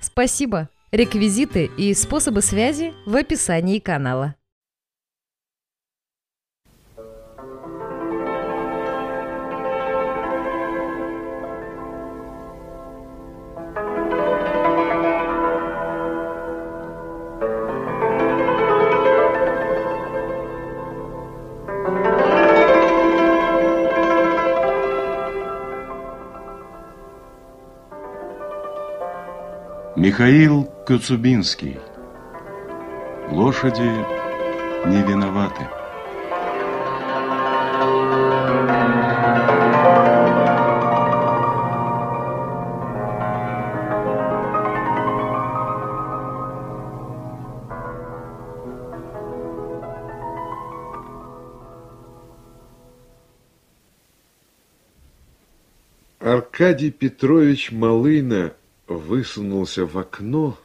Спасибо! Реквизиты и способы связи в описании канала. Михаил Коцубинский. Лошади не виноваты. Аркадий Петрович Малына высунулся в окно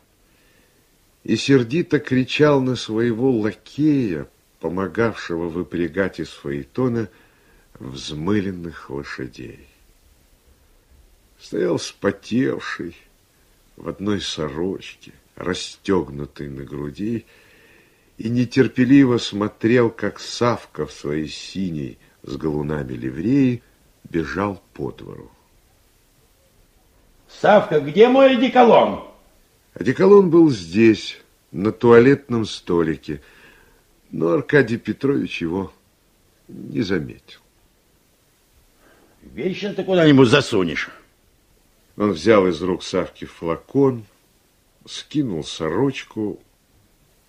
и сердито кричал на своего лакея, помогавшего выпрягать из фаэтона взмыленных лошадей. Стоял спотевший, в одной сорочке, расстегнутой на груди, и нетерпеливо смотрел, как Савка в своей синей с галунами ливреи бежал по двору. Савка, где мой одеколон? Одеколон был здесь, на туалетном столике, но Аркадий Петрович его не заметил. Вечно ты куда-нибудь засунешь. Он взял из рук Савки флакон, скинул сорочку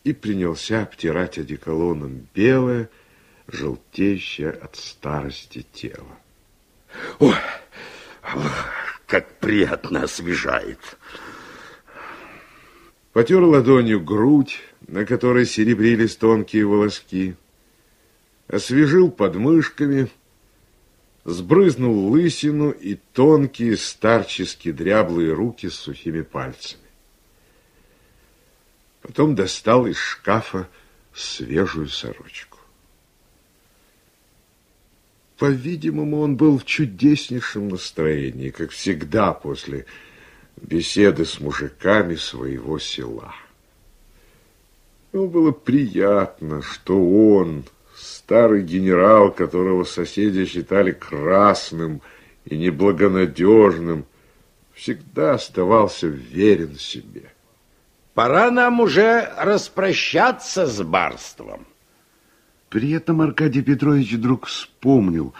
и принялся обтирать одеколоном белое, желтеющее от старости тело. Ой, как приятно освежает. Потер ладонью грудь, на которой серебрились тонкие волоски, освежил подмышками, сбрызнул лысину и тонкие старчески дряблые руки с сухими пальцами. Потом достал из шкафа свежую сорочку. По-видимому, он был в чудеснейшем настроении, как всегда после беседы с мужиками своего села. Ему было приятно, что он, старый генерал, которого соседи считали красным и неблагонадежным, всегда оставался верен себе. Пора нам уже распрощаться с барством. При этом Аркадий Петрович вдруг вспомнил,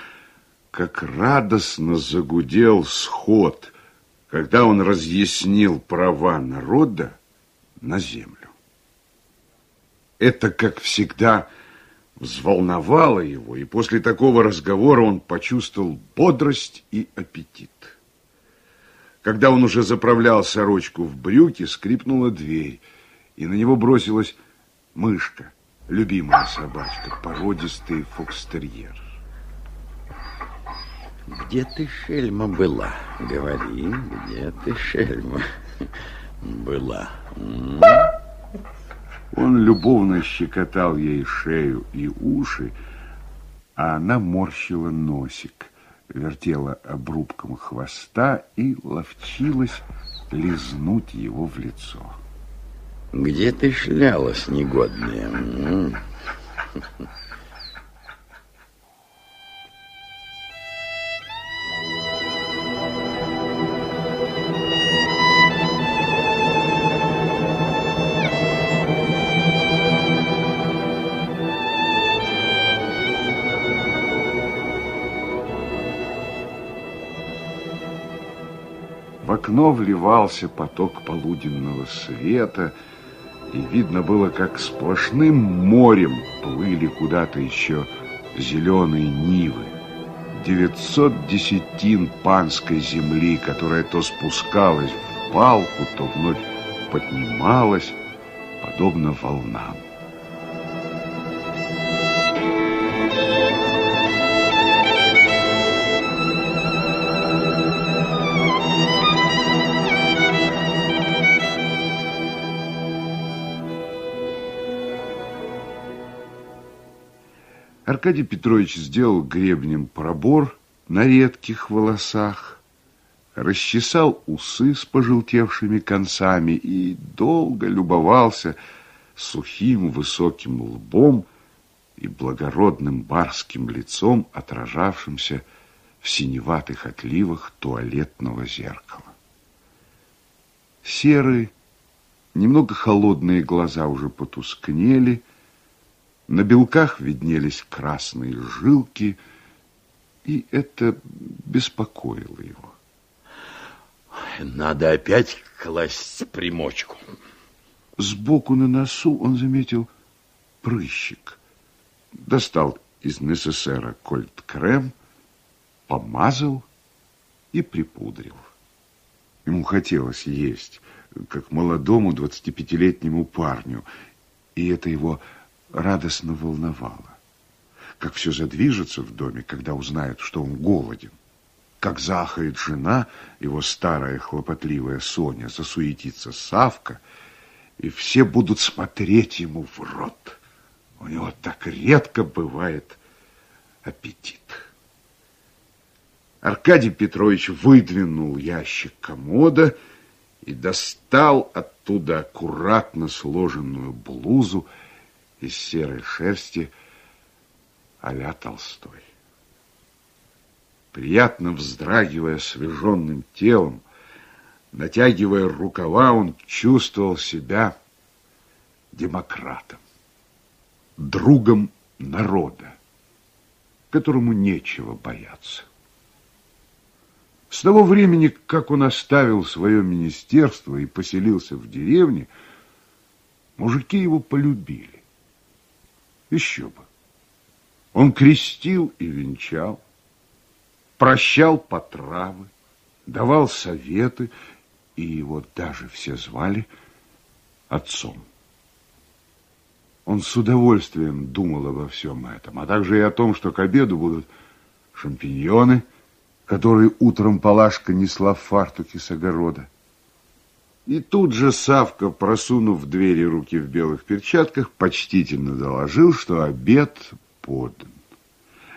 как радостно загудел сход, когда он разъяснил права народа на землю. Это, как всегда, взволновало его, и после такого разговора он почувствовал бодрость и аппетит. Когда он уже заправлял сорочку в брюки, скрипнула дверь, и на него бросилась мышка любимая собачка, породистый фокстерьер. Где ты, шельма, была? Говори, где ты, шельма, была? Он любовно щекотал ей шею и уши, а она морщила носик, вертела обрубком хвоста и ловчилась лизнуть его в лицо. Где ты шлялась, негодная? В окно вливался поток полуденного света, и видно было, как сплошным морем плыли куда-то еще зеленые нивы, 900 десятин панской земли, которая то спускалась в палку, то вновь поднималась, подобно волнам. Аркадий Петрович сделал гребнем пробор на редких волосах, расчесал усы с пожелтевшими концами и долго любовался сухим высоким лбом и благородным барским лицом, отражавшимся в синеватых отливах туалетного зеркала. Серые, немного холодные глаза уже потускнели, на белках виднелись красные жилки, и это беспокоило его. Надо опять класть примочку. Сбоку на носу он заметил прыщик. Достал из НССР кольт-крем, помазал и припудрил. Ему хотелось есть, как молодому 25-летнему парню, и это его радостно волновало. Как все задвижется в доме, когда узнают, что он голоден. Как заахает жена, его старая хлопотливая Соня, засуетится Савка, и все будут смотреть ему в рот. У него так редко бывает аппетит. Аркадий Петрович выдвинул ящик комода и достал оттуда аккуратно сложенную блузу из серой шерсти а Толстой. Приятно вздрагивая свеженным телом, натягивая рукава, он чувствовал себя демократом, другом народа, которому нечего бояться. С того времени, как он оставил свое министерство и поселился в деревне, мужики его полюбили. Еще бы. Он крестил и венчал, прощал по травы, давал советы, и его даже все звали отцом. Он с удовольствием думал обо всем этом, а также и о том, что к обеду будут шампиньоны, которые утром Палашка несла в фартуке с огорода. И тут же Савка, просунув в двери руки в белых перчатках, почтительно доложил, что обед подан.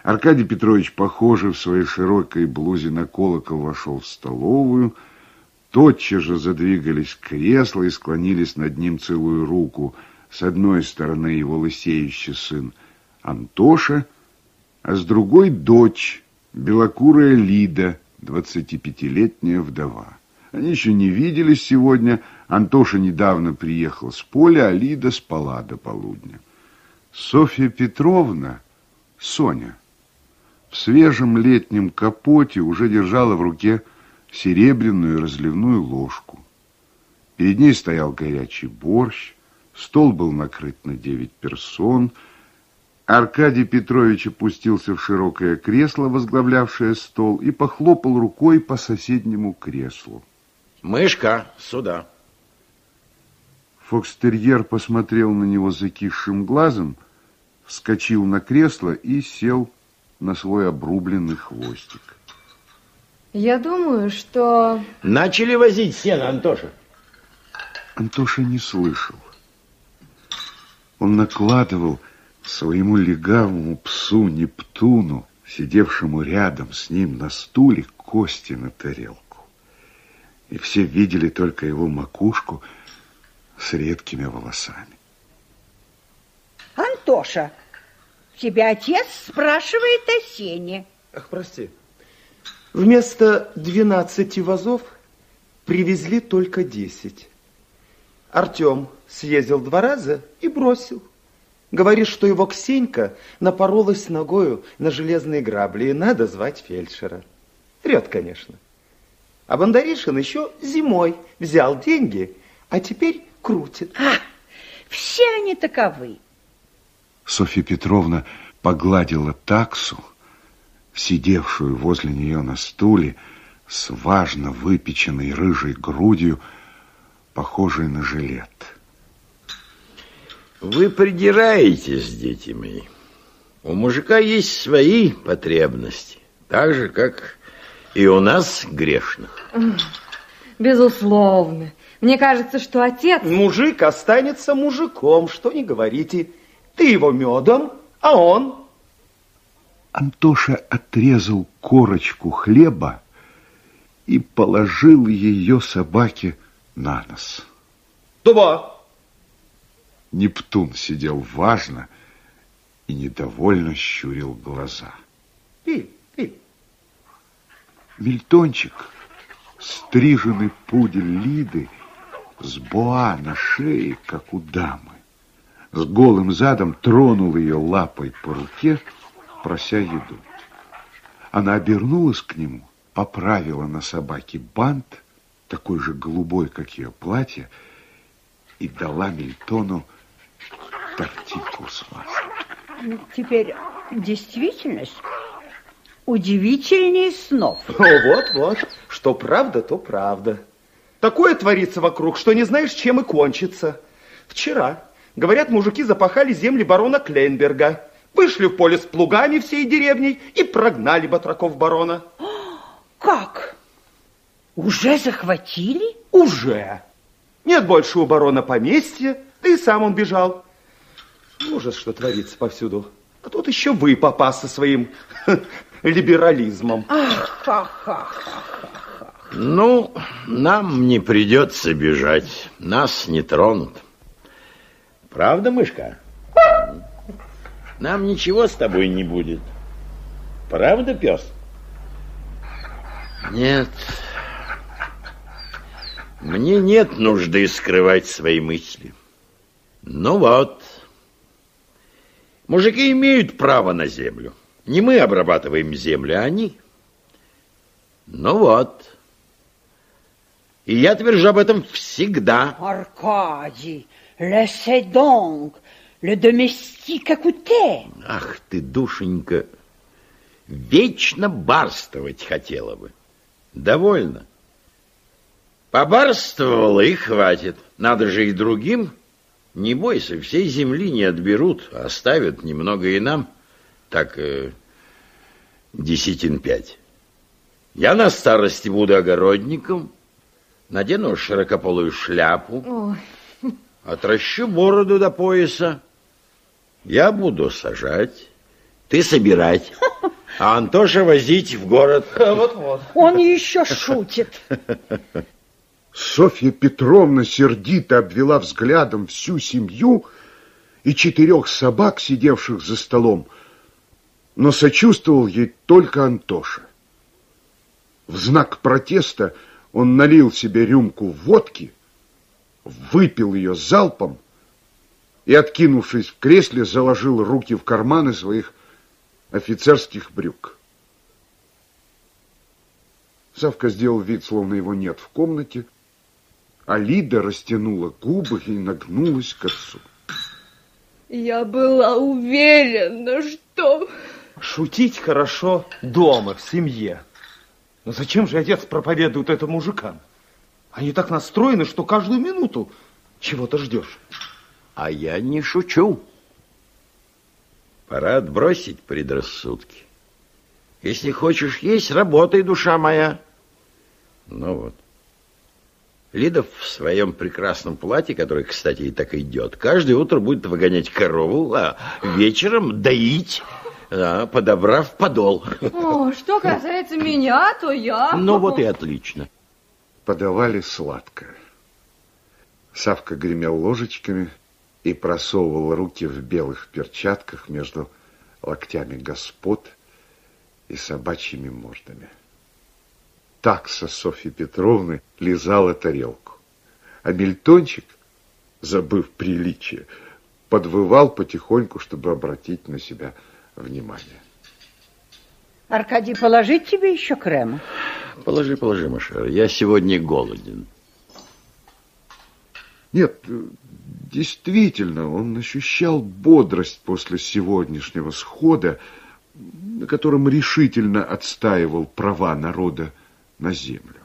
Аркадий Петрович, похожий в своей широкой блузе на колокол, вошел в столовую. Тотчас же задвигались кресла и склонились над ним целую руку. С одной стороны его лысеющий сын Антоша, а с другой дочь, белокурая Лида, двадцатипятилетняя вдова. Они еще не виделись сегодня. Антоша недавно приехал с поля, а Лида спала до полудня. Софья Петровна, Соня, в свежем летнем капоте уже держала в руке серебряную разливную ложку. Перед ней стоял горячий борщ, стол был накрыт на девять персон. Аркадий Петрович опустился в широкое кресло, возглавлявшее стол, и похлопал рукой по соседнему креслу. Мышка, сюда. Фокстерьер посмотрел на него закисшим глазом, вскочил на кресло и сел на свой обрубленный хвостик. Я думаю, что... Начали возить сено, Антоша. Антоша не слышал. Он накладывал своему легавому псу Нептуну, сидевшему рядом с ним на стуле, кости на тарелку. И все видели только его макушку с редкими волосами. Антоша, тебя отец спрашивает о сене. Ах, прости. Вместо двенадцати вазов привезли только десять. Артем съездил два раза и бросил. Говорит, что его Ксенька напоролась ногою на железные грабли, и надо звать фельдшера. Врет, конечно. А Бондаришин еще зимой взял деньги, а теперь крутит. А, все они таковы. Софья Петровна погладила таксу, сидевшую возле нее на стуле с важно выпеченной рыжей грудью, похожей на жилет. Вы придираетесь, дети мои. У мужика есть свои потребности, так же, как и у нас грешных. Безусловно. Мне кажется, что отец... Мужик останется мужиком, что не говорите. Ты его медом, а он... Антоша отрезал корочку хлеба и положил ее собаке на нос. Два. Нептун сидел важно и недовольно щурил глаза. Пей, пей. Мильтончик, стриженный пудель Лиды, с боа на шее, как у дамы, с голым задом тронул ее лапой по руке, прося еду. Она обернулась к нему, поправила на собаке бант, такой же голубой, как ее платье, и дала Мильтону тортику с маслом. Теперь действительность удивительнее снов. Вот-вот, что правда, то правда. Такое творится вокруг, что не знаешь, чем и кончится. Вчера, говорят, мужики запахали земли барона Клейнберга, вышли в поле с плугами всей деревней и прогнали батраков барона. Как? Уже захватили? Уже. Нет больше у барона поместья, да и сам он бежал. Ужас, что творится повсюду. А тут еще вы, папа, со своим либерализмом. Ну, нам не придется бежать. Нас не тронут. Правда, мышка? Нам ничего с тобой не будет. Правда, пес? Нет. Мне нет нужды скрывать свои мысли. Ну вот. Мужики имеют право на землю. Не мы обрабатываем землю, а они. Ну вот. И я твержу об этом всегда. Аркадий, laissez donc le domestique écouter. Ах ты, душенька, вечно барствовать хотела бы. Довольно. Побарствовала и хватит. Надо же и другим. Не бойся, всей земли не отберут, оставят немного и нам. Так, э, десятин пять. Я на старости буду огородником, надену широкополую шляпу, Ой, отращу бороду до пояса. Я буду сажать, ты собирать, а Антоша возить в город. Вот-вот. Он еще шутит. Софья Петровна сердито обвела взглядом всю семью и четырех собак, сидевших за столом, но сочувствовал ей только Антоша. В знак протеста он налил себе рюмку водки, выпил ее залпом и, откинувшись в кресле, заложил руки в карманы своих офицерских брюк. Савка сделал вид, словно его нет в комнате, а Лида растянула губы и нагнулась к отцу. я была уверена, что... Шутить хорошо дома, в семье. Но зачем же отец проповедует это мужикам? Они так настроены, что каждую минуту чего-то ждешь. А я не шучу. Пора отбросить предрассудки. Если хочешь есть, работай, душа моя. Ну вот. Лида в своем прекрасном платье, которое, кстати, и так идет, каждое утро будет выгонять корову, а вечером доить, а, подобрав подол. О, что касается меня, то я... Ну вот и отлично. Подавали сладкое. Савка гремел ложечками и просовывал руки в белых перчатках между локтями господ и собачьими мордами. Такса Софьи Петровны лизала тарелку, а Мельтончик, забыв приличие, подвывал потихоньку, чтобы обратить на себя внимание. Аркадий, положить тебе еще крема? Положи, положи, Машера. Я сегодня голоден. Нет, действительно, он ощущал бодрость после сегодняшнего схода, на котором решительно отстаивал права народа на землю.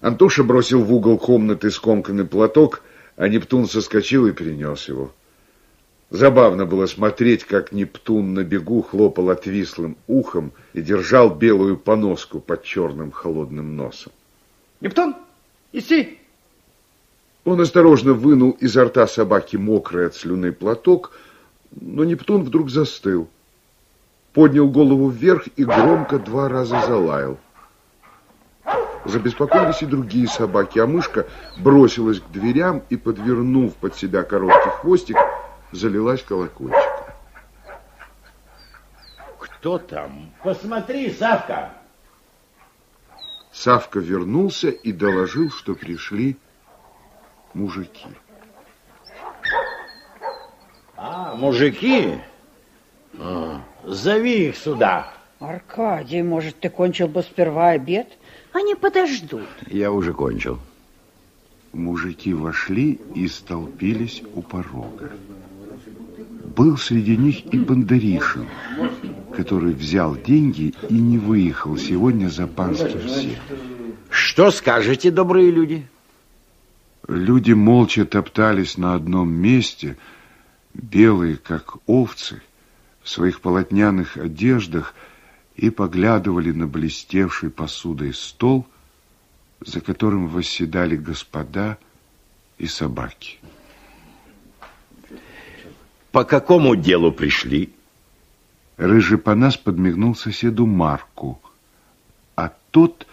Антоша бросил в угол комнаты скомканный платок, а Нептун соскочил и перенес его. Забавно было смотреть, как Нептун на бегу хлопал отвислым ухом и держал белую поноску под черным холодным носом. Нептун, иди! Он осторожно вынул изо рта собаки мокрый от слюны платок, но Нептун вдруг застыл, поднял голову вверх и громко два раза залаял. Забеспокоились и другие собаки, а мышка бросилась к дверям и, подвернув под себя короткий хвостик, залилась колокольчиком. Кто там? Посмотри, Савка. Савка вернулся и доложил, что пришли мужики. А, мужики? А, зови их сюда. Аркадий, может, ты кончил бы сперва обед? Они подождут. Я уже кончил. Мужики вошли и столпились у порога. Был среди них и Бондаришин, который взял деньги и не выехал сегодня за панским сеном. Что скажете, добрые люди? Люди молча топтались на одном месте, белые, как овцы, в своих полотняных одеждах, и поглядывали на блестевший посудой стол, за которым восседали господа и собаки. По какому делу пришли? Рыжий Панас подмигнул соседу Марку, а тот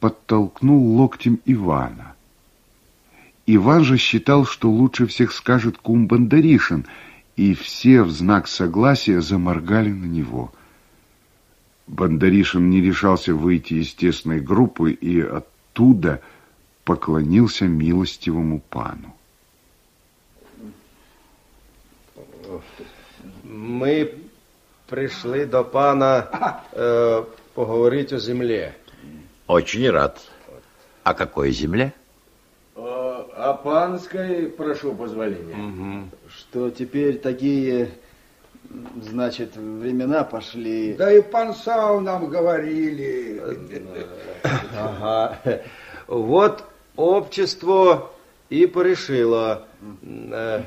подтолкнул локтем Ивана. Иван же считал, что лучше всех скажет кум Бондаришин, и все в знак согласия заморгали на него. Бондаришин не решался выйти из тесной группы и оттуда поклонился милостивому пану. Ми прийшли до пана е, поговорити о землі. Очень рад. О какой земле? О, о панской прошу позволения. Что теперь такие, значит, времена пошли. Да и пан Сау нам говорили. Ага. Вот общество и порешило. Э,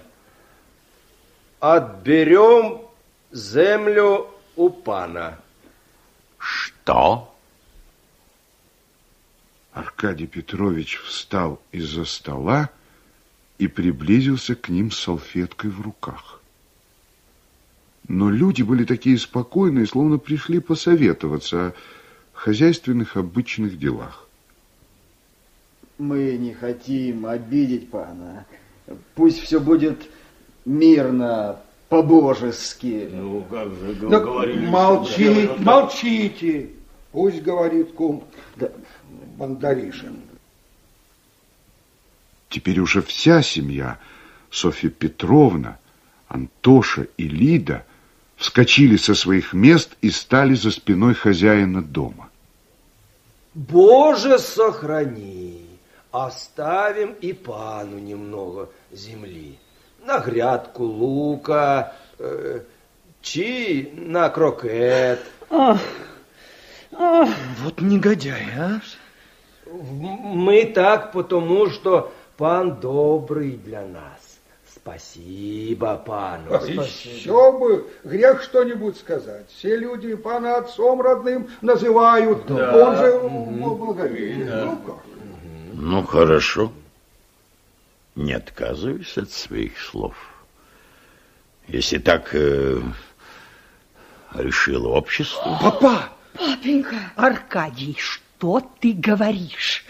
Отберем землю у пана. Что? Аркадий Петрович встал из-за стола и приблизился к ним с салфеткой в руках. Но люди были такие спокойные, словно пришли посоветоваться о хозяйственных обычных делах. Мы не хотим обидеть пана. Пусть все будет мирно, по-божески. Ну, как же говорили. Молчите, молчите. Пусть говорит кум Да. Бондаришин. Теперь уже вся семья, Софья Петровна, Антоша и Лида, вскочили со своих мест и стали за спиной хозяина дома. Боже, сохрани. Оставим и пану немного земли. На грядку лука, э, чи на крокет. Ах, ах, Вот негодяй, а? Мы так потому, что пан добрый для нас. Спасибо пану. Еще бы грех что-нибудь сказать. Все люди пана отцом родным называют. Он же благоволит. Ну как? Ну, хорошо. Не отказываюсь от своих слов. Если так э, решило общество. Папа! папенька. Аркадий, что ты говоришь?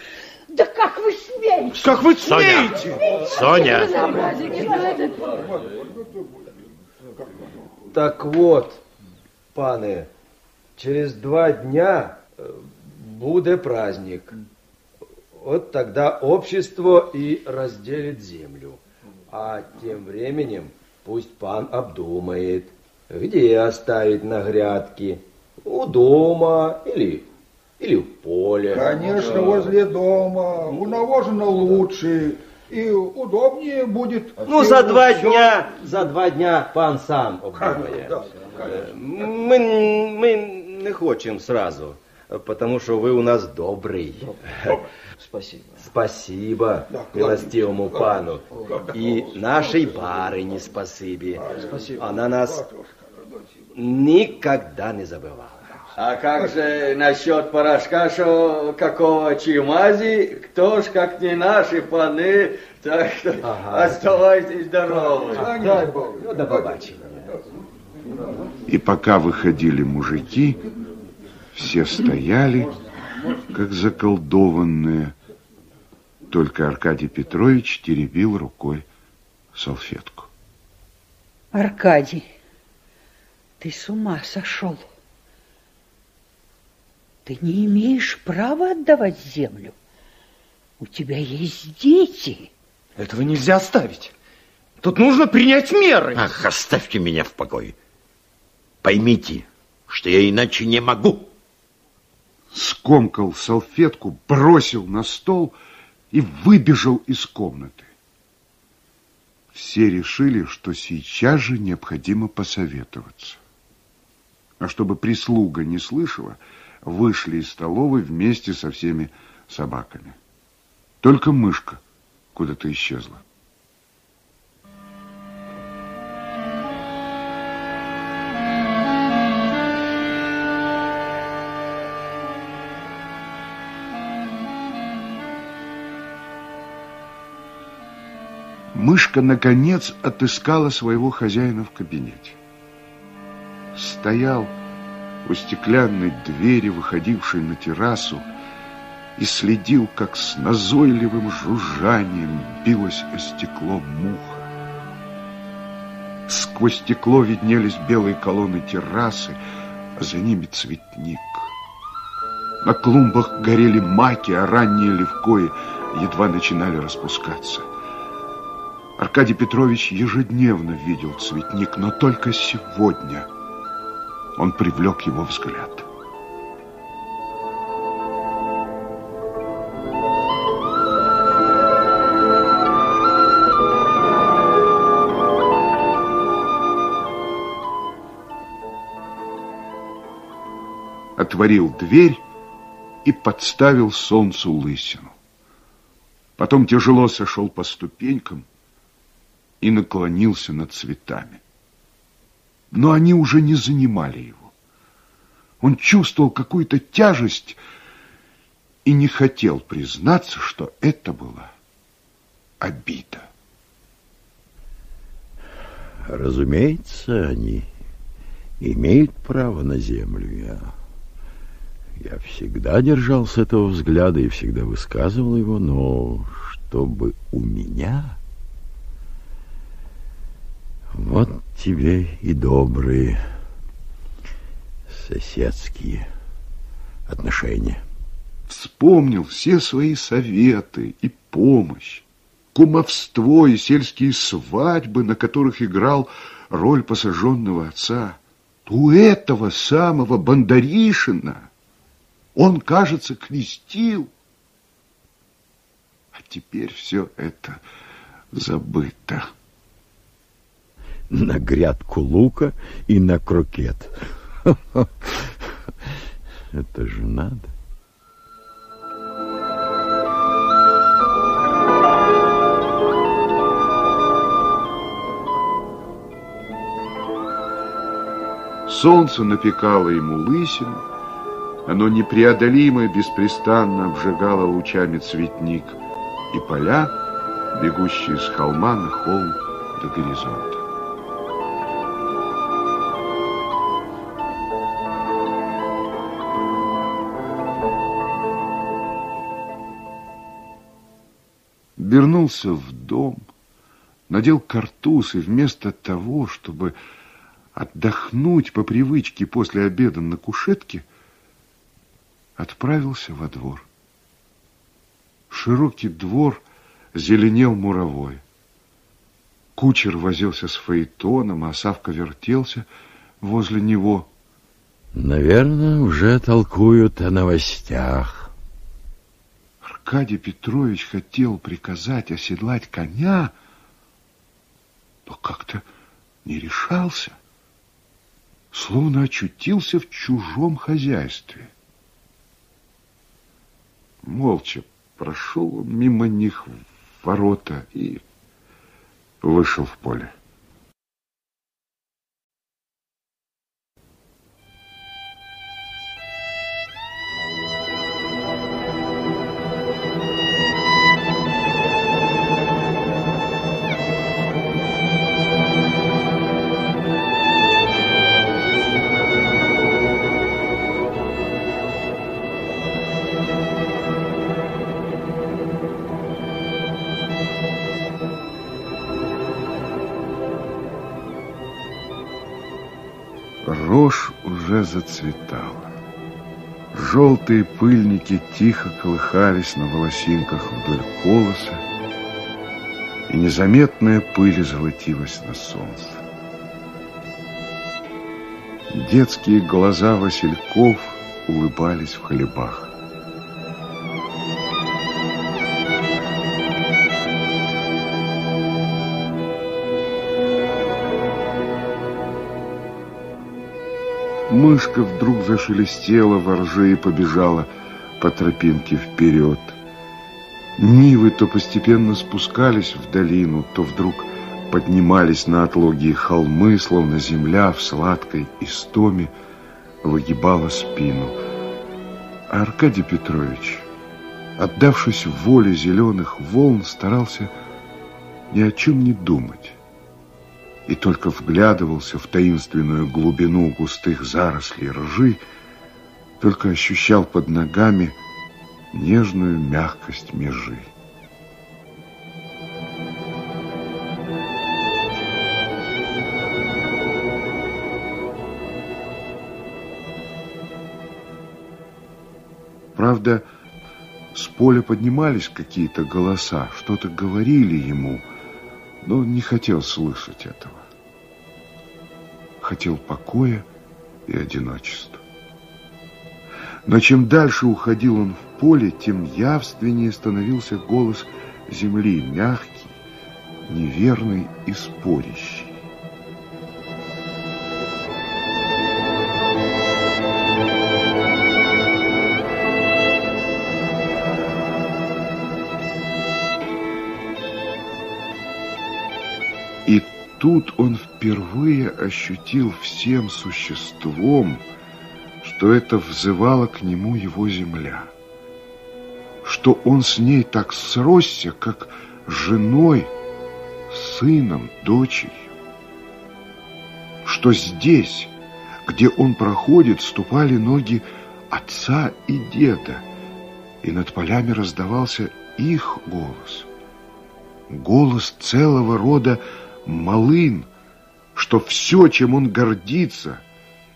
Да как вы смеете? Как вы Соня! смеете? Соня! Так вот, паны, через два дня э, будет праздник. Вот тогда общество и разделит землю. А тем временем пусть пан обдумает, где оставить на грядке. У дома или, или в поле. Конечно, возле дома. У навожено лучше. и удобнее будет. Ну, за два дня, за два дня пан сам обдумає. Да. Ми, ми не хочемо сразу, потому что вы у нас добрый. Спасибо. Спасибо милостивому пану. И нашей барыне спасибо. Спасибо. Она нас никогда не забывала. А как же насчет порошка, что какого чимази, кто ж как не наши паны, так что оставайтесь здоровы. Дай Бог. Ну, до побачення. И пока выходили мужики, все стояли, как заколдованные. Только Аркадий Петрович теребил рукой салфетку. Аркадий, ты с ума сошел. Ты не имеешь права отдавать землю. У тебя есть дети. Этого нельзя оставить. Тут нужно принять меры. Ах, оставьте меня в покое. Поймите, что я иначе не могу. Скомкал салфетку, бросил на стол и выбежал из комнаты. Все решили, что сейчас же необходимо посоветоваться. А чтобы прислуга не слышала, вышли из столовой вместе со всеми собаками. Только мышка куда-то исчезла. Мышка, наконец, отыскала своего хозяина в кабинете. Стоял у стеклянной двери, выходившей на террасу, и следил, как с назойливым жужжанием билось о стекло муха. Сквозь стекло виднелись белые колонны террасы, а за ними цветник. На клумбах горели маки, а ранние левкои едва начинали распускаться. Аркадий Петрович ежедневно видел цветник, но только сегодня он привлек его взгляд. Отворил дверь и подставил солнцу лысину. Потом тяжело сошел по ступенькам и наклонился над цветами. Но они уже не занимали его. Он чувствовал какую-то тяжесть и не хотел признаться, что это была обида. Разумеется, они имеют право на землю. Я, я всегда держался этого взгляда и всегда высказывал его, но чтобы у меня... Вот тебе и добрые соседские отношения. Вспомнил все свои советы и помощь, кумовство и сельские свадьбы, на которых играл роль посаженного отца. У этого самого Бондаришина он, кажется, крестил. А теперь все это забыто на грядку лука и на крокет. Это же надо. Солнце напекало ему лысину, оно непреодолимо беспрестанно обжигало лучами цветник и поля, бегущие с холма на холм до горизонта. Вернулся в дом, надел картуз и вместо того, чтобы отдохнуть по привычке после обеда на кушетке, отправился во двор. Широкий двор зеленел муровой. Кучер возился с фаэтоном, а Савка вертелся возле него. Наверное, уже толкуют о новостях. Аркадий Петрович хотел приказать оседлать коня, но как-то не решался, словно очутился в чужом хозяйстве. Молча прошел мимо них ворота и вышел в поле. Рожь уже зацветала. Желтые пыльники тихо колыхались на волосинках вдоль колоса, и незаметная пыль золотилась на солнце. Детские глаза васильков улыбались в хлебах. Мышка вдруг зашелестела во рже и побежала по тропинке вперед. Нивы то постепенно спускались в долину, то вдруг поднимались на отлогие холмы, словно земля в сладкой истоме выгибала спину. А Аркадий Петрович, отдавшись воле зеленых волн, старался ни о чем не думать и только вглядывался в таинственную глубину густых зарослей ржи, только ощущал под ногами нежную мягкость межи. Правда, с поля поднимались какие-то голоса, что-то говорили ему – но он не хотел слышать этого. Хотел покоя и одиночества. Но чем дальше уходил он в поле, тем явственнее становился голос земли, мягкий, неверный и спорящий. Тут он впервые ощутил всем существом, что это взывало к нему его земля, что он с ней так сросся, как женой, сыном, дочерью, что здесь, где он проходит, ступали ноги отца и деда, и над полями раздавался их голос, голос целого рода малын, что все, чем он гордится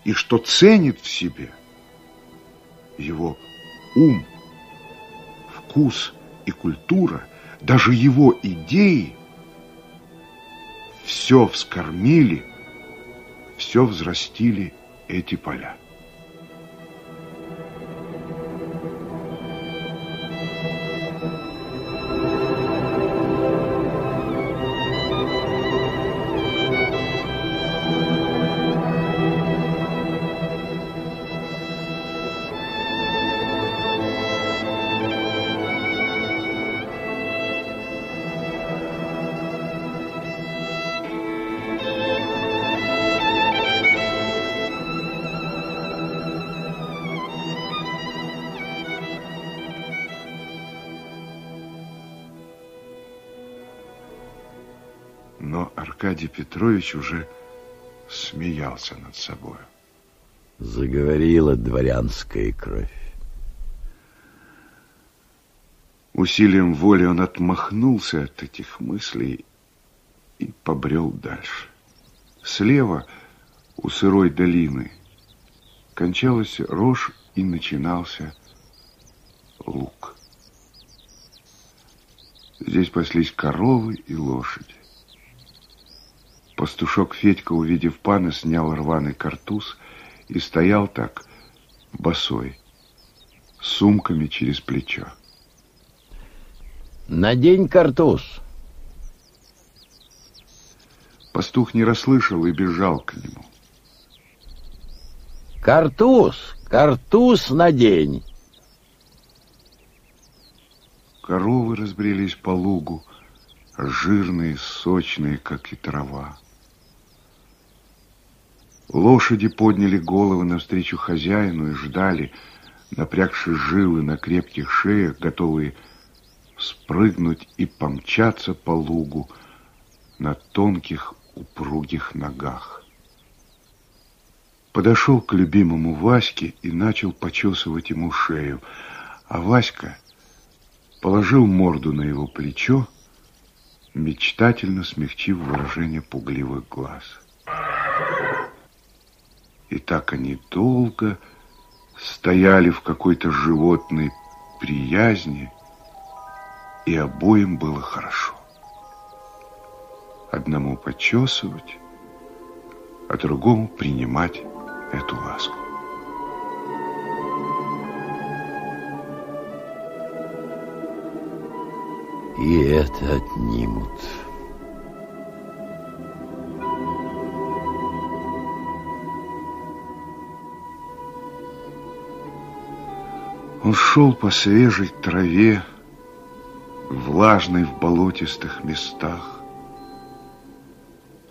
и что ценит в себе, его ум, вкус и культура, даже его идеи, все вскормили, все взрастили эти поля. Аркадий Петрович уже смеялся над собой. Заговорила дворянская кровь. Усилием воли он отмахнулся от этих мыслей и побрел дальше. Слева, у сырой долины, кончалась рожь и начинался луг. Здесь паслись коровы и лошади. Пастушок Федька, увидев пана, снял рваный картуз и стоял так, босой, с сумками через плечо. Надень картуз. Пастух не расслышал и бежал к нему. Картуз, картуз надень. Коровы разбрелись по лугу, жирные, сочные, как и трава. Лошади подняли головы навстречу хозяину и ждали, напрягши жилы на крепких шеях, готовые спрыгнуть и помчаться по лугу на тонких упругих ногах. Подошел к любимому Ваське и начал почесывать ему шею, а Васька положил морду на его плечо, мечтательно смягчив выражение пугливых глаз. И так они долго стояли в какой-то животной приязни, и обоим было хорошо. Одному почесывать, а другому принимать эту ласку. И это отнимут. Он шел по свежей траве, влажной в болотистых местах,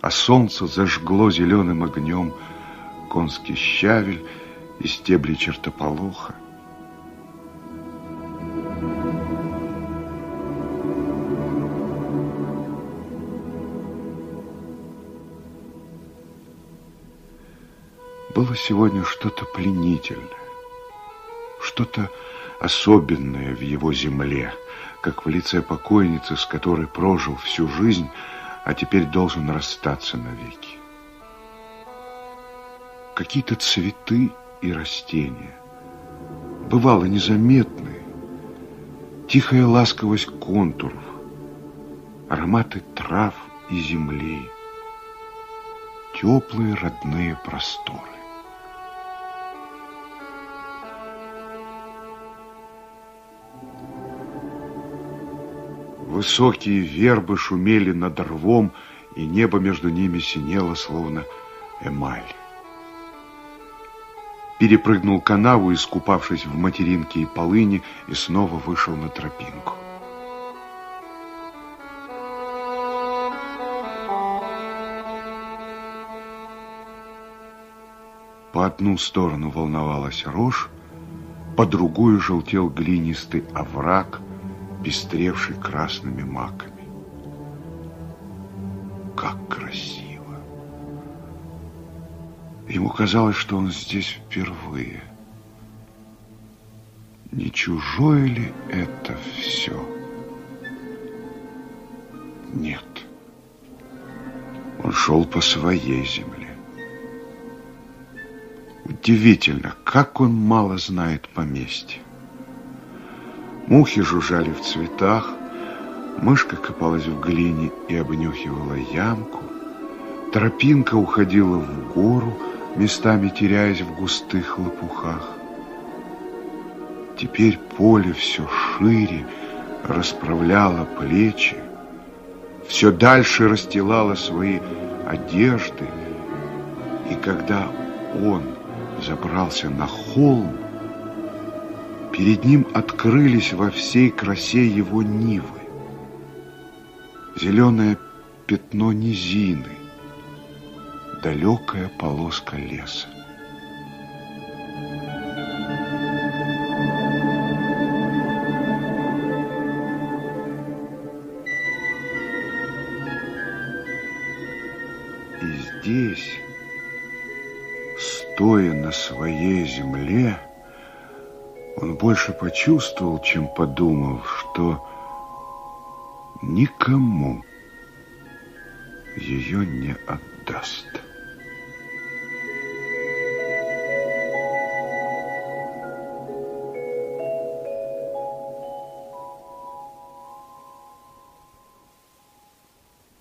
а солнце зажгло зеленым огнем конский щавель и стебли чертополоха. Было сегодня что-то пленительное, что-то особенное в его земле, как в лице покойницы, с которой прожил всю жизнь, а теперь должен расстаться навеки. Какие-то цветы и растения, бывало незаметные, тихая ласковость контуров, ароматы трав и земли, теплые родные просторы. Высокие вербы шумели над рвом, и небо между ними синело, словно эмаль. Перепрыгнул канаву, искупавшись в материнке и полыни, и снова вышел на тропинку. По одну сторону волновалась рожь, по другую желтел глинистый овраг, пестревший красными маками. Как красиво! Ему казалось, что он здесь впервые. Не чужое ли это все? Нет. Он шел по своей земле. Удивительно, как он мало знает поместье. Мухи жужжали в цветах, мышка копалась в глине и обнюхивала ямку, тропинка уходила в гору, местами теряясь в густых лопухах. Теперь поле все шире расправляло плечи, все дальше расстилало свои одежды, и когда он забрался на холм, Перед ним открылись во всей красе его нивы. Зеленое пятно низины, далекая полоска леса. И здесь, стоя на своей земле, больше почувствовал, чем подумал, что никому ее не отдаст.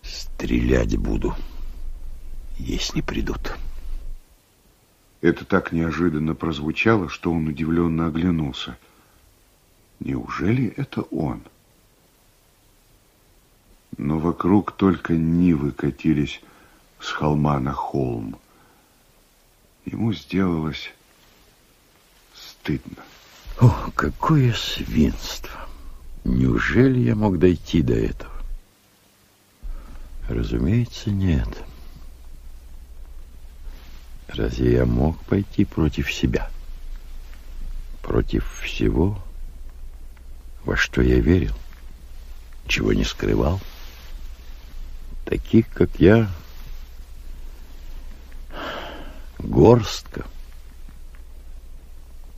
Стрелять буду, если придут. Это так неожиданно прозвучало, что он удивленно оглянулся. Неужели это он? но вокруг только нивы катились с холма на холм. Ему сделалось стыдно. О, какое свинство! Неужели я мог дойти до этого? Разумеется, нет. Разве я мог пойти против себя? Против всего, во что я верил, чего не скрывал? Таких, как я, горстка.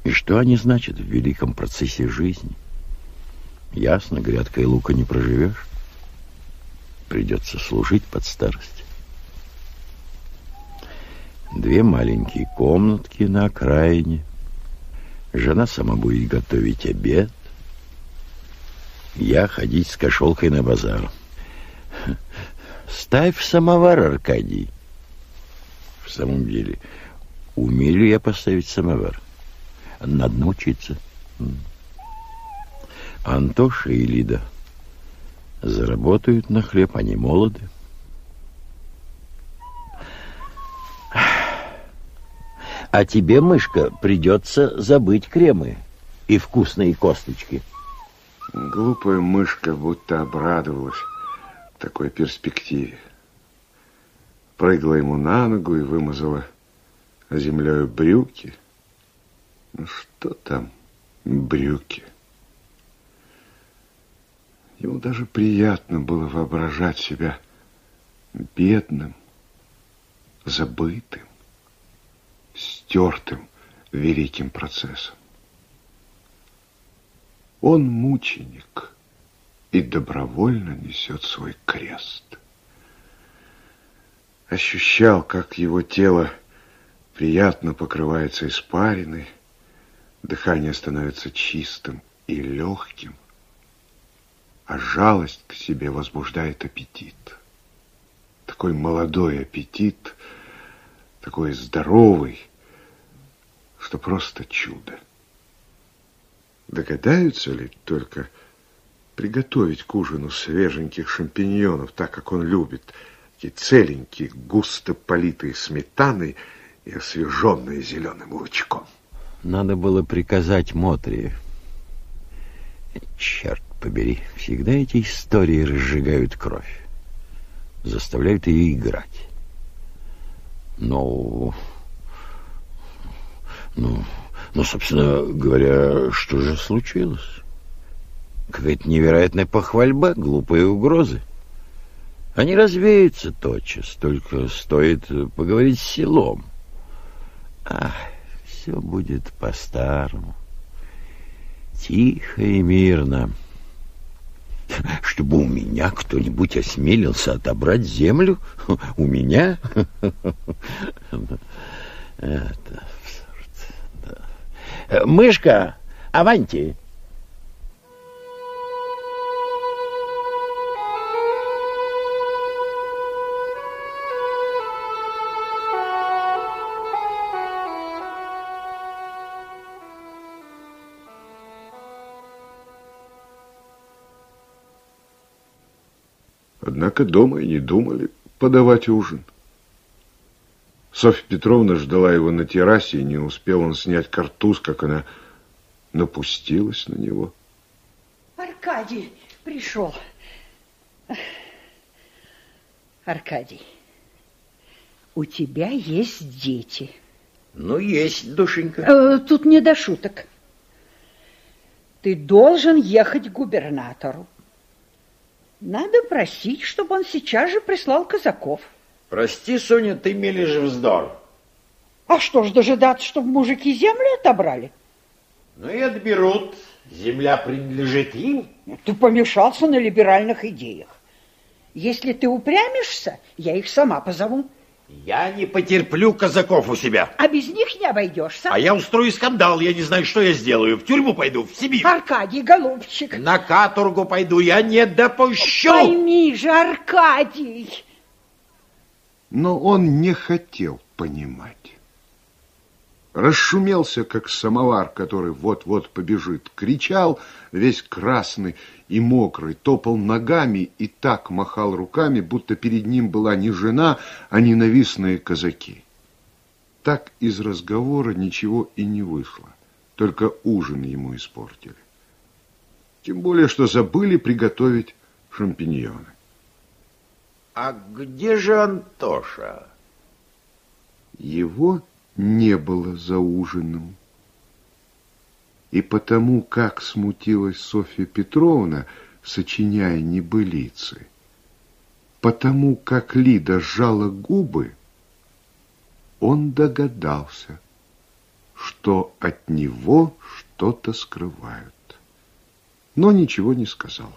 И что они значат в великом процессе жизни? Ясно, грядкой лука не проживешь. Придется служить под старость. Две маленькие комнатки на окраине. Жена сама будет готовить обед. Я ходить с кошелкой на базар. Ставь самовар, Аркадий. В самом деле, умею ли я поставить самовар? Надо научиться. Антоша и Лида заработают на хлеб, они молоды. А тебе, мышка, придется забыть кремы и вкусные косточки. Глупая мышка будто обрадовалась такой перспективе. Прыгла ему на ногу и вымазала землей брюки. Ну что там брюки? Ему даже приятно было воображать себя бедным, забытым, стертым великим процессом. Он мученик и добровольно несет свой крест. Ощущал, как его тело приятно покрывается испариной, дыхание становится чистым и легким, а жалость к себе возбуждает аппетит. Такой молодой аппетит, такой здоровый, что просто чудо. Догадаются ли только приготовить к ужину свеженьких шампиньонов, так как он любит, такие целенькие, густо политые сметаной и освеженные зеленым лучком. Надо было приказать Мотри. Черт побери, всегда эти истории разжигают кровь. Заставляют ее играть. Но... Ну, ну, собственно говоря, что же случилось? Какая-то невероятная похвальба, глупые угрозы. Они развеются тотчас, только стоит поговорить с селом. Ах, все будет по-старому. Тихо и мирно. Чтобы у меня кто-нибудь осмелился отобрать землю? У меня? Это. Мышка, аванти! Однако дома и не думали подавать ужин. Софья Петровна ждала его на террасе, и не успел он снять картуз, как она напустилась на него. Аркадий пришел. Аркадий, у тебя есть дети. Ну, есть, душенька. Э, тут не до шуток. Ты должен ехать к губернатору. Надо просить, чтобы он сейчас же прислал казаков. Прости, Соня, ты мелешь вздор. А что ж дожидаться, чтобы мужики землю отобрали? Ну и отберут. Земля принадлежит им. Ты помешался на либеральных идеях. Если ты упрямишься, я их сама позову. Я не потерплю казаков у себя. А без них не обойдешься. А я устрою скандал, я не знаю, что я сделаю. В тюрьму пойду, в Сибирь. Аркадий, голубчик. На каторгу пойду, я не допущу. Пойми же, расшумелся, как самовар, который вот-вот побежит, кричал, весь красный и мокрый, топал ногами и так махал руками, будто перед ним была не жена, а ненавистные казаки. Так из разговора ничего и не вышло, только ужин ему испортили. Тем более, что забыли приготовить шампиньоны. А где же Антоша? Его не было за ужином. И потому, как смутилась Софья Петровна, сочиняя небылицы, потому, как Лида сжала губы, он догадался, что от него что-то скрывают, но ничего не сказал.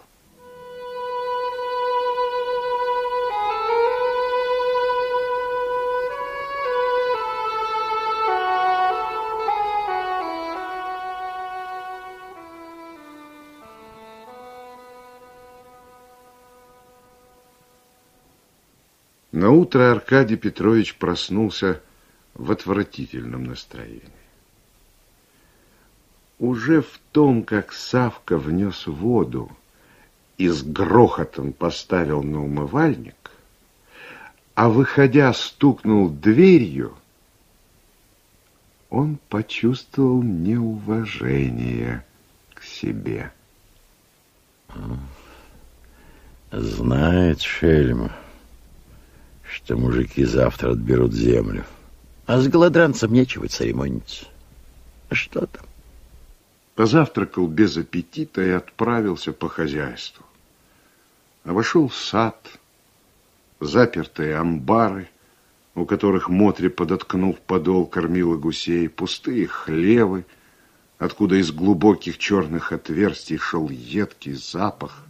На утро Аркадий Петрович проснулся в отвратительном настроении. Уже в том, как Савка внес воду и с грохотом поставил на умывальник, а выходя стукнул дверью, он почувствовал неуважение к себе. Знает шельма, что мужики завтра отберут землю. А с голодранцем нечего церемониться. А что там? Позавтракал без аппетита и отправился по хозяйству. Обошел сад, запертые амбары, у которых Мотри, подоткнув подол, кормила гусей, пустые хлевы, откуда из глубоких черных отверстий шел едкий запах.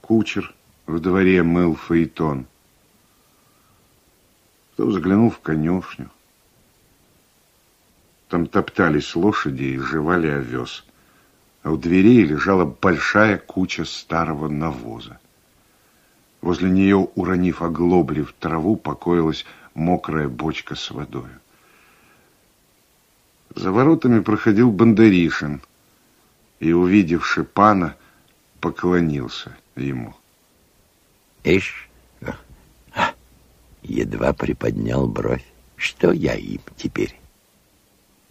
Кучер в дворе мыл фаэтон. Потом заглянул в конюшню. Там топтались лошади и жевали овес. А у дверей лежала большая куча старого навоза. Возле нее, уронив оглобли в траву, покоилась мокрая бочка с водой. За воротами проходил Бондаришин и, увидевши пана, поклонился ему. Ишь, едва приподнял бровь. Что я им теперь?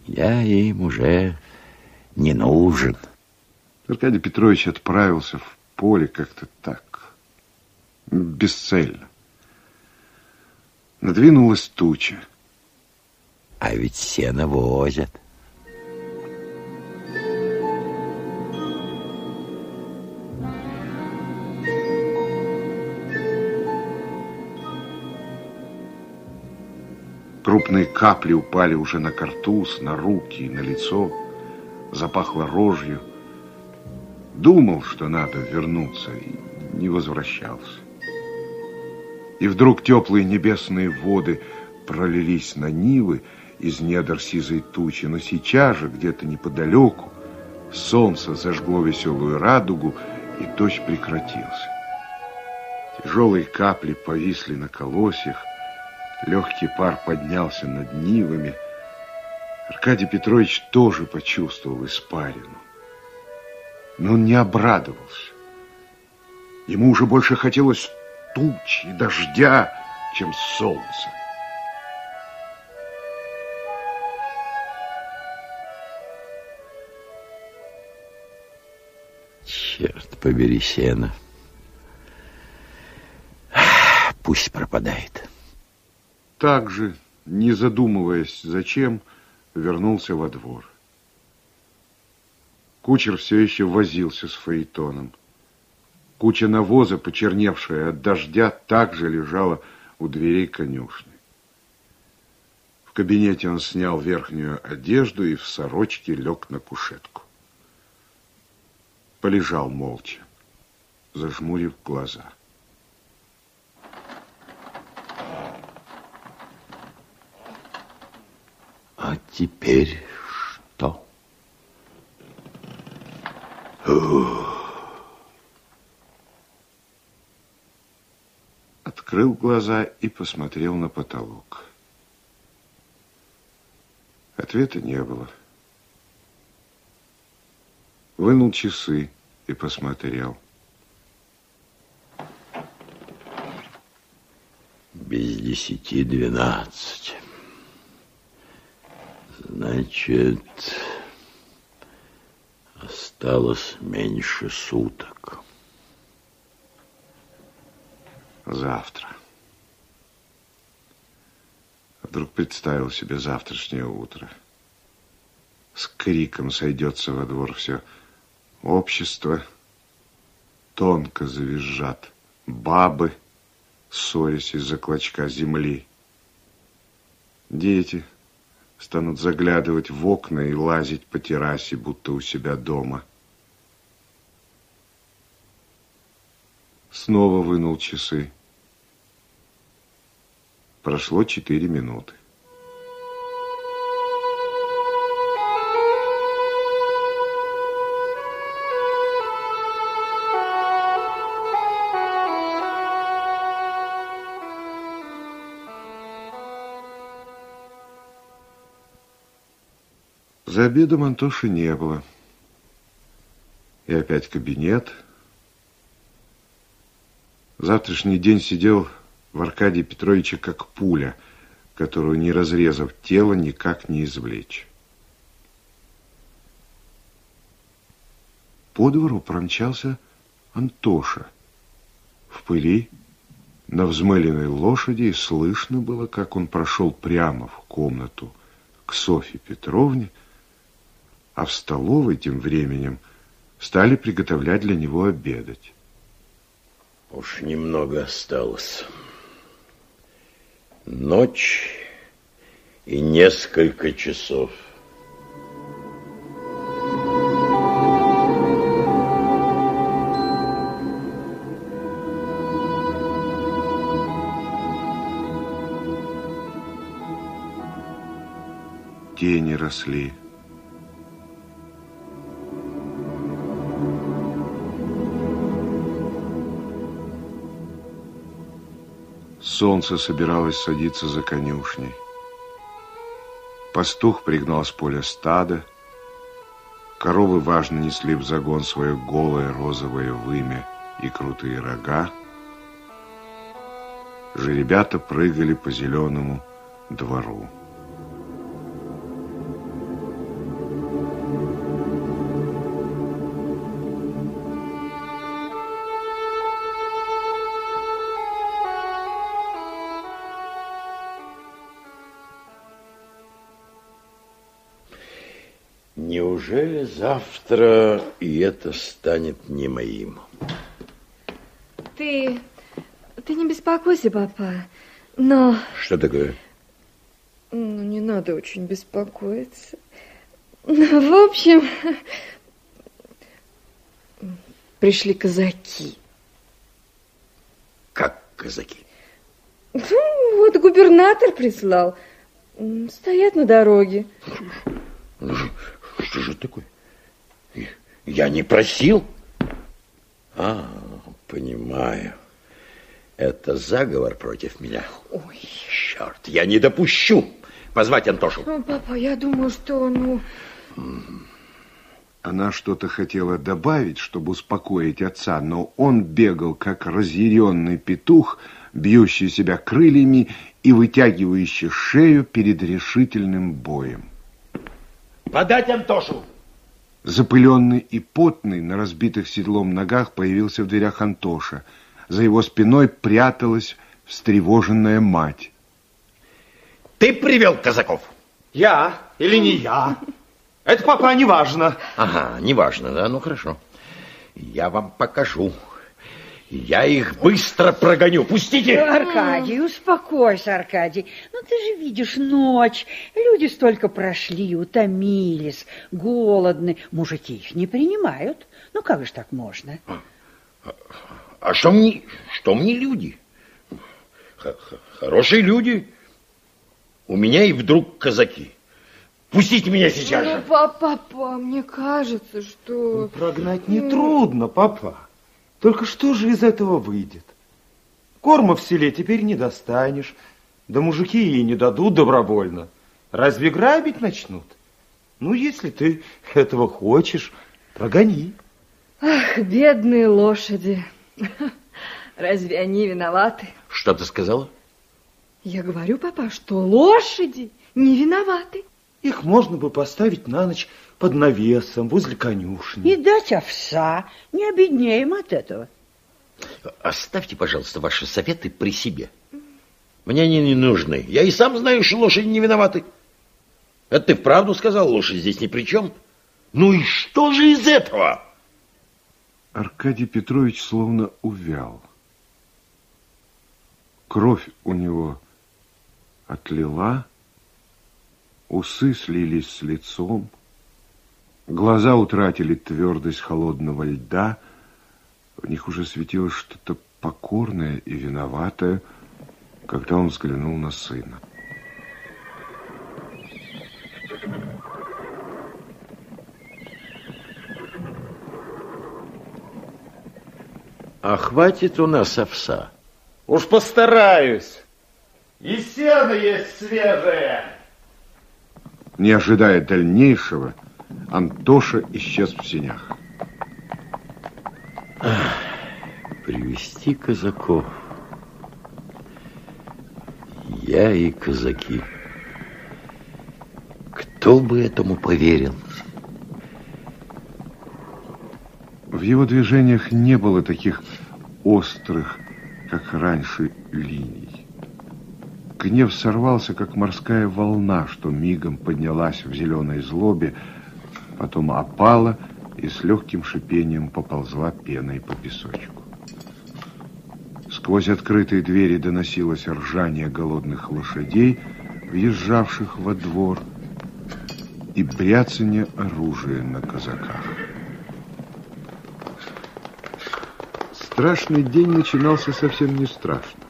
Я им уже не нужен. Аркадий Петрович отправился в поле как-то так, бесцельно. Надвинулась туча. А ведь сено возят. Крупные капли упали уже на картуз, на руки и на лицо. Запахло рожью. Думал, что надо вернуться, и не возвращался. И вдруг теплые небесные воды пролились на Нивы из недр сизой тучи, но сейчас же, где-то неподалеку, солнце зажгло веселую радугу, и дождь прекратился. Тяжелые капли повисли на колосьях, легкий пар поднялся над Нивами. Аркадий Петрович тоже почувствовал испарину. Но он не обрадовался. Ему уже больше хотелось тучи, дождя, чем солнца. Черт побери сено. Пусть пропадает. Так же, не задумываясь, зачем, вернулся во двор. Кучер все еще возился с фаэтоном. Куча навоза, почерневшая от дождя, также лежала у дверей конюшни. В кабинете он снял верхнюю одежду и в сорочке лег на кушетку. Полежал молча, зажмурив глаза. А теперь что? Открыл глаза и посмотрел на потолок. Ответа не было. Вынул часы и посмотрел. Без десяти двенадцать. Значит, осталось меньше суток. Завтра. Вдруг представил себе завтрашнее утро. С криком сойдется во двор все общество. Тонко завизжат бабы, ссорясь из-за клочка земли. Дети станут заглядывать в окна и лазить по террасе, будто у себя дома. Снова вынул часы. Прошло четыре минуты. За обедом Антоши не было. И опять кабинет. Завтрашний день сидел в Аркадии Петровича как пуля, которую, не разрезав тело, никак не извлечь. По двору промчался Антоша. В пыли, на взмыленной лошади, и слышно было, как он прошел прямо в комнату к Софье Петровне, а в столовой тем временем стали приготовлять для него обедать. Уж немного осталось. Ночь и несколько часов. Тени росли. Солнце собиралось садиться за конюшней. Пастух пригнал с поля стадо. Коровы важно несли в загон свое голое розовое вымя и крутые рога. Жеребята прыгали по зеленому двору. Неужели завтра и это станет не моим? Ты... Ты не беспокойся, папа. Но... Что такое? Ну, не надо очень беспокоиться. Ну, в общем, пришли казаки. Как казаки? Ну, вот губернатор прислал. Стоят на дороге. Что же такое? Я не просил. А, понимаю. Это заговор против меня. Ой. Черт, я не допущу позвать Антошу. Ну, папа, я думаю, что, ну... Она что-то хотела добавить, чтобы успокоить отца, но он бегал, как разъяренный петух, бьющий себя крыльями и вытягивающий шею перед решительным боем. Подать Антошу! Запыленный и потный на разбитых седлом ногах появился в дверях Антоша. За его спиной пряталась встревоженная мать. Ты привел казаков? Я или не я? Это, папа, не важно. Ага, не важно, да? Ну, хорошо. Я вам покажу. Я их быстро прогоню. Пустите! Аркадий, успокойся, Аркадий. Ну, ты же видишь, ночь. Люди столько прошли, утомились, голодны. Мужики их не принимают. Ну, как же так можно? А что мне, что мне люди? Х Хорошие люди. У меня и вдруг казаки. Пустите меня сейчас ну, же. Папа, папа, мне кажется, что... Ну, прогнать нетрудно, папа. Только что же из этого выйдет? Корма в селе теперь не достанешь. Да мужики ей не дадут добровольно. Разве грабить начнут? Ну, если ты этого хочешь, прогони. Ах, бедные лошади. Разве они виноваты? Что ты сказала? Я говорю, папа, что лошади не виноваты. Их можно бы поставить на ночь под навесом возле конюшни. И дать овса. Не обеднеем от этого. Оставьте, пожалуйста, ваши советы при себе. Мне они не нужны. Я и сам знаю, что лошади не виноваты. Это ты вправду сказал, лошадь здесь ни при чем. Ну и что же из этого? Аркадий Петрович словно увял. Кровь у него отлила, усы слились с лицом, глаза утратили твердость холодного льда, в них уже светилось что-то покорное и виноватое, когда он взглянул на сына. А хватит у нас овса. Уж постараюсь. И сено есть свежее. Не ожидая дальнейшего, Антоша исчез в сенях. Привести казаков. Я и казаки. Кто бы этому поверил? В его движениях не было таких острых, как раньше, линий. Гнев сорвался, как морская волна, что мигом поднялась в зеленой злобе, потом опала и с легким шипением поползла пеной по песочку. Сквозь открытые двери доносилось ржание голодных лошадей, въезжавших во двор, и бряцание оружия на казаках. Страшный день начинался совсем не страшно.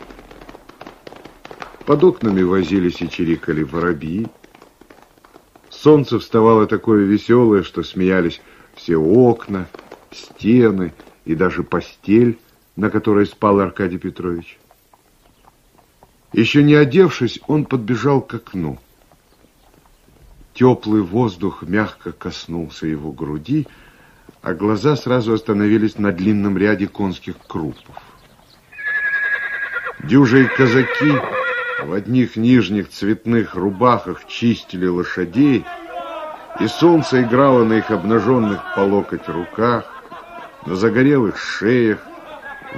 Под окнами возились и чирикали воробьи. Солнце вставало такое веселое, что смеялись все окна, стены и даже постель, на которой спал Аркадий Петрович. Еще не одевшись, он подбежал к окну. Теплый воздух мягко коснулся его груди, а глаза сразу остановились на длинном ряде конских крупов. Дюжие казаки в одних нижних цветных рубахах чистили лошадей, и солнце играло на их обнаженных по локоть руках, на загорелых шеях,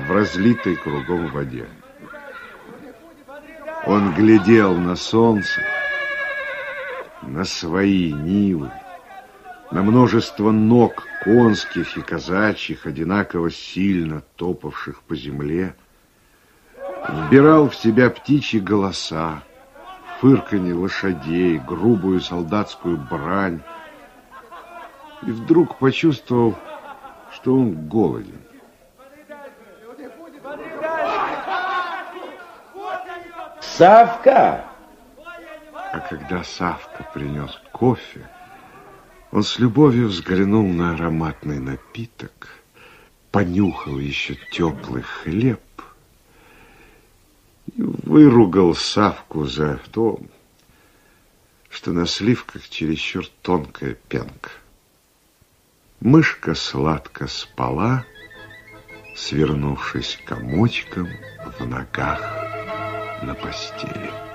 в разлитой кругом воде. Он глядел на солнце, на свои нивы, на множество ног конских и казачьих, одинаково сильно топавших по земле, вбирал в себя птичьи голоса, фырканье лошадей, грубую солдатскую брань, и вдруг почувствовал, что он голоден. Савка! А когда Савка принес кофе, он с любовью взглянул на ароматный напиток, понюхал еще теплый хлеб выругал Савку за то, что на сливках чересчур тонкая пенка. Мышка сладко спала, свернувшись комочком в ногах на постели.